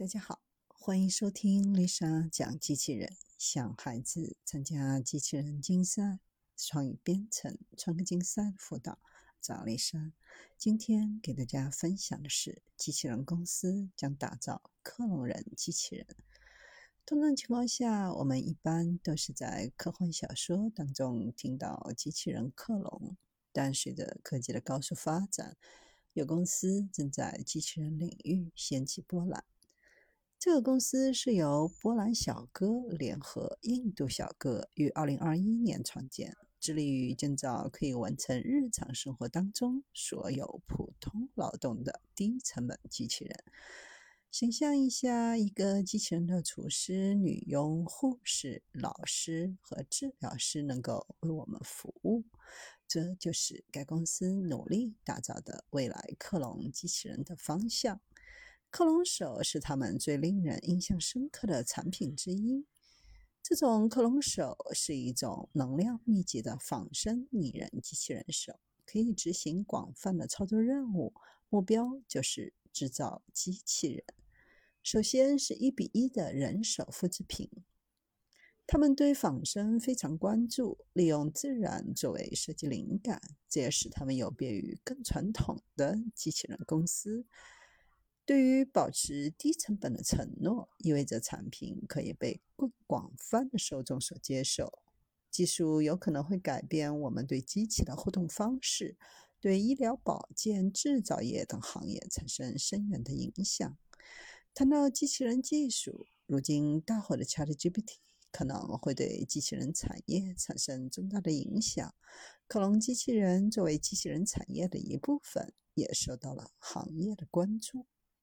大家好，欢迎收听丽莎讲机器人。想孩子参加机器人竞赛、创意编程、创客竞赛的辅导，找丽莎。今天给大家分享的是，机器人公司将打造克隆人机器人。通常情况下，我们一般都是在科幻小说当中听到机器人克隆，但随着科技的高速发展，有公司正在机器人领域掀起波澜。这个公司是由波兰小哥联合印度小哥于二零二一年创建，致力于建造可以完成日常生活当中所有普通劳动的低成本机器人。想象一下，一个机器人的厨师、女佣、护士、老师和治疗师能够为我们服务，这就是该公司努力打造的未来克隆机器人的方向。克隆手是他们最令人印象深刻的产品之一。这种克隆手是一种能量密集的仿生拟人机器人手，可以执行广泛的操作任务。目标就是制造机器人。首先是一比一的人手复制品。他们对仿生非常关注，利用自然作为设计灵感，这也使他们有别于更传统的机器人公司。对于保持低成本的承诺，意味着产品可以被更广泛的受众所接受。技术有可能会改变我们对机器的互动方式，对医疗保健、制造业等行业产生深远的影响。谈到机器人技术，如今大火的 ChatGPT 可能会对机器人产业产生重大的影响。克隆机器人作为机器人产业的一部分，也受到了行业的关注。